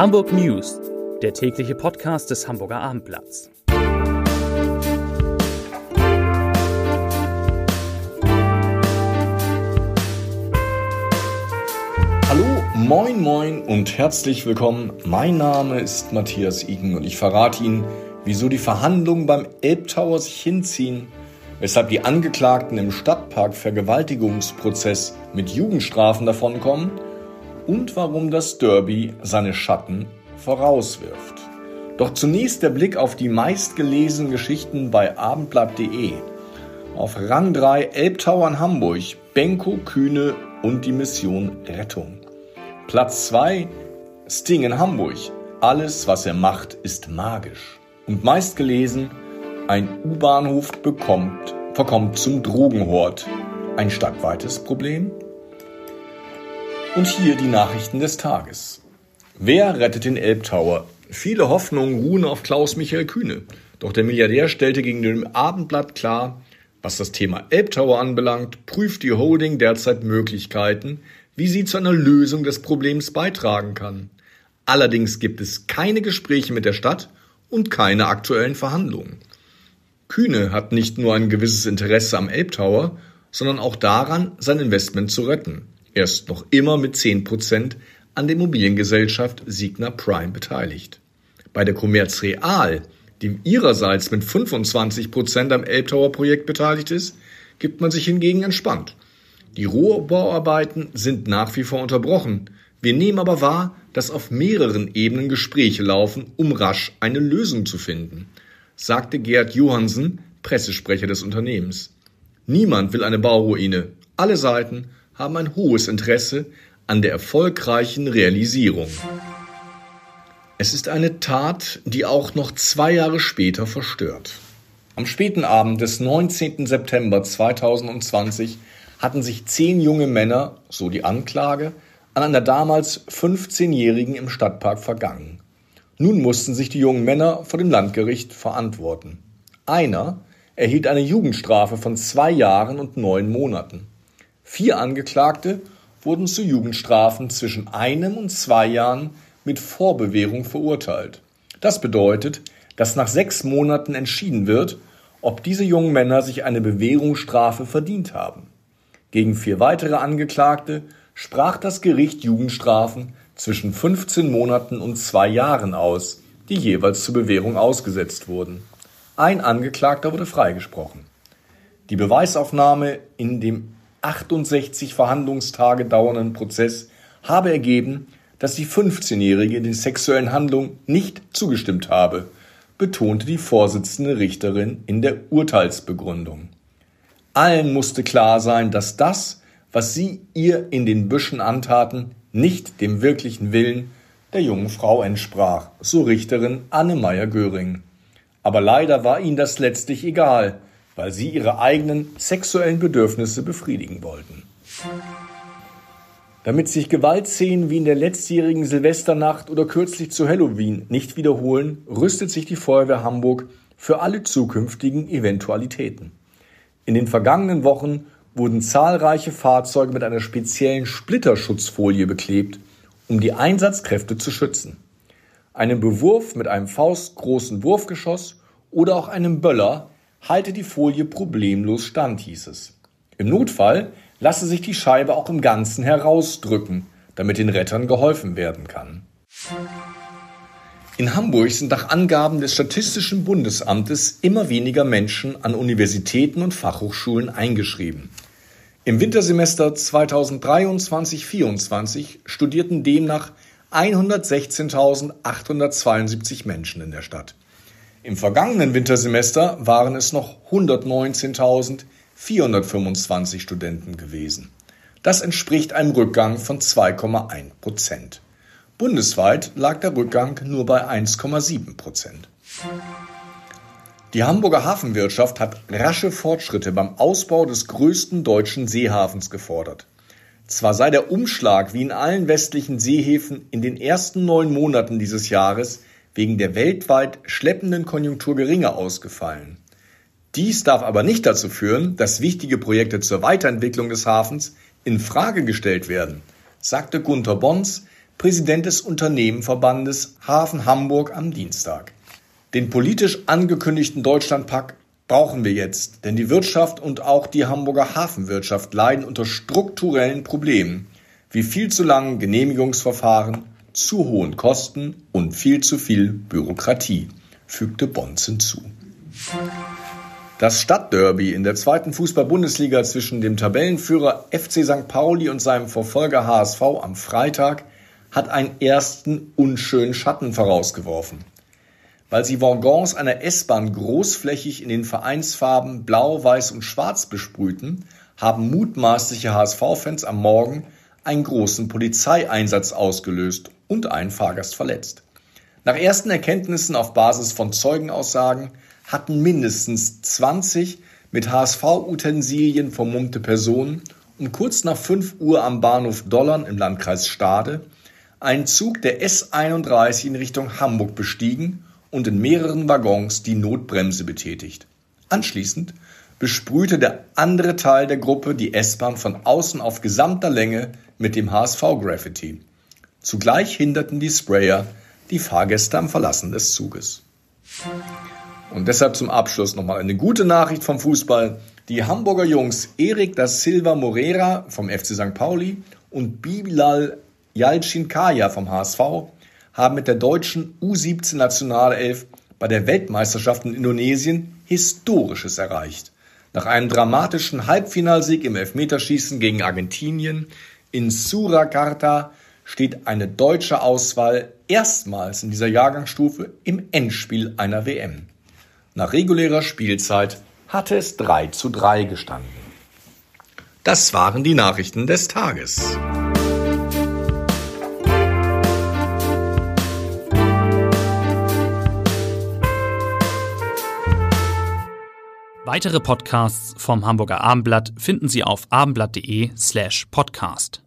Hamburg News, der tägliche Podcast des Hamburger Abendblatts. Hallo, moin, moin und herzlich willkommen. Mein Name ist Matthias Iken und ich verrate Ihnen, wieso die Verhandlungen beim Elbtower sich hinziehen, weshalb die Angeklagten im Stadtpark Vergewaltigungsprozess mit Jugendstrafen davonkommen und warum das Derby seine Schatten vorauswirft. Doch zunächst der Blick auf die meistgelesenen Geschichten bei abendblatt.de. Auf Rang 3 Elbtower in Hamburg, Benko Kühne und die Mission Rettung. Platz 2 Sting in Hamburg. Alles, was er macht, ist magisch. Und meistgelesen ein U-Bahnhof bekommt, verkommt zum Drogenhort. Ein stadtweites Problem? Und hier die Nachrichten des Tages. Wer rettet den Elbtower? Viele Hoffnungen ruhen auf Klaus-Michael Kühne. Doch der Milliardär stellte gegen dem Abendblatt klar, was das Thema Elbtower anbelangt, prüft die Holding derzeit Möglichkeiten, wie sie zu einer Lösung des Problems beitragen kann. Allerdings gibt es keine Gespräche mit der Stadt und keine aktuellen Verhandlungen. Kühne hat nicht nur ein gewisses Interesse am Elbtower, sondern auch daran, sein Investment zu retten. Er ist noch immer mit 10 Prozent an der Immobiliengesellschaft Signa Prime beteiligt. Bei der Commerz Real, die ihrerseits mit 25 Prozent am Elbtower-Projekt beteiligt ist, gibt man sich hingegen entspannt. Die Rohbauarbeiten sind nach wie vor unterbrochen. Wir nehmen aber wahr, dass auf mehreren Ebenen Gespräche laufen, um rasch eine Lösung zu finden, sagte Gerd Johansen, Pressesprecher des Unternehmens. Niemand will eine Bauruine. Alle Seiten haben ein hohes Interesse an der erfolgreichen Realisierung. Es ist eine Tat, die auch noch zwei Jahre später verstört. Am späten Abend des 19. September 2020 hatten sich zehn junge Männer, so die Anklage, an einer damals 15-Jährigen im Stadtpark vergangen. Nun mussten sich die jungen Männer vor dem Landgericht verantworten. Einer erhielt eine Jugendstrafe von zwei Jahren und neun Monaten. Vier Angeklagte wurden zu Jugendstrafen zwischen einem und zwei Jahren mit Vorbewährung verurteilt. Das bedeutet, dass nach sechs Monaten entschieden wird, ob diese jungen Männer sich eine Bewährungsstrafe verdient haben. Gegen vier weitere Angeklagte sprach das Gericht Jugendstrafen zwischen 15 Monaten und zwei Jahren aus, die jeweils zur Bewährung ausgesetzt wurden. Ein Angeklagter wurde freigesprochen. Die Beweisaufnahme in dem 68 Verhandlungstage dauernden Prozess habe ergeben, dass die 15-Jährige den sexuellen Handlungen nicht zugestimmt habe, betonte die Vorsitzende Richterin in der Urteilsbegründung. Allen musste klar sein, dass das, was sie ihr in den Büschen antaten, nicht dem wirklichen Willen der jungen Frau entsprach, so Richterin Anne Meyer-Göring. Aber leider war ihnen das letztlich egal, weil sie ihre eigenen sexuellen Bedürfnisse befriedigen wollten. Damit sich Gewaltszenen wie in der letztjährigen Silvesternacht oder kürzlich zu Halloween nicht wiederholen, rüstet sich die Feuerwehr Hamburg für alle zukünftigen Eventualitäten. In den vergangenen Wochen wurden zahlreiche Fahrzeuge mit einer speziellen Splitterschutzfolie beklebt, um die Einsatzkräfte zu schützen. Einem Bewurf mit einem faustgroßen Wurfgeschoss oder auch einem Böller halte die Folie problemlos stand, hieß es. Im Notfall lasse sich die Scheibe auch im Ganzen herausdrücken, damit den Rettern geholfen werden kann. In Hamburg sind nach Angaben des Statistischen Bundesamtes immer weniger Menschen an Universitäten und Fachhochschulen eingeschrieben. Im Wintersemester 2023-24 studierten demnach 116.872 Menschen in der Stadt. Im vergangenen Wintersemester waren es noch 119.425 Studenten gewesen. Das entspricht einem Rückgang von 2,1 Prozent. Bundesweit lag der Rückgang nur bei 1,7 Prozent. Die Hamburger Hafenwirtschaft hat rasche Fortschritte beim Ausbau des größten deutschen Seehafens gefordert. Zwar sei der Umschlag wie in allen westlichen Seehäfen in den ersten neun Monaten dieses Jahres wegen der weltweit schleppenden Konjunktur geringer ausgefallen. Dies darf aber nicht dazu führen, dass wichtige Projekte zur Weiterentwicklung des Hafens in Frage gestellt werden, sagte Gunther Bons, Präsident des Unternehmenverbandes Hafen Hamburg am Dienstag. Den politisch angekündigten Deutschlandpakt brauchen wir jetzt, denn die Wirtschaft und auch die Hamburger Hafenwirtschaft leiden unter strukturellen Problemen, wie viel zu langen Genehmigungsverfahren, zu hohen Kosten und viel zu viel Bürokratie, fügte Bonz hinzu. Das Stadtderby in der zweiten Fußball-Bundesliga zwischen dem Tabellenführer FC St. Pauli und seinem Verfolger HSV am Freitag hat einen ersten unschönen Schatten vorausgeworfen. Weil sie Waggons einer S-Bahn großflächig in den Vereinsfarben Blau, Weiß und Schwarz besprühten, haben mutmaßliche HSV-Fans am Morgen einen großen Polizeieinsatz ausgelöst und einen Fahrgast verletzt. Nach ersten Erkenntnissen auf Basis von Zeugenaussagen hatten mindestens 20 mit HSV-Utensilien vermummte Personen um kurz nach 5 Uhr am Bahnhof Dollern im Landkreis Stade einen Zug der S31 in Richtung Hamburg bestiegen und in mehreren Waggons die Notbremse betätigt. Anschließend besprühte der andere Teil der Gruppe die S-Bahn von außen auf gesamter Länge mit dem HSV-Graffiti. Zugleich hinderten die Sprayer die Fahrgäste am Verlassen des Zuges. Und deshalb zum Abschluss nochmal eine gute Nachricht vom Fußball. Die Hamburger Jungs Erik da Silva Moreira vom FC St. Pauli und Bilal Yalcin Kaya vom HSV haben mit der deutschen U17 Nationalelf bei der Weltmeisterschaft in Indonesien Historisches erreicht. Nach einem dramatischen Halbfinalsieg im Elfmeterschießen gegen Argentinien in Surakarta steht eine deutsche Auswahl erstmals in dieser Jahrgangsstufe im Endspiel einer WM. Nach regulärer Spielzeit hatte es 3 zu 3 gestanden. Das waren die Nachrichten des Tages. Weitere Podcasts vom Hamburger Abendblatt finden Sie auf abendblatt.de slash podcast.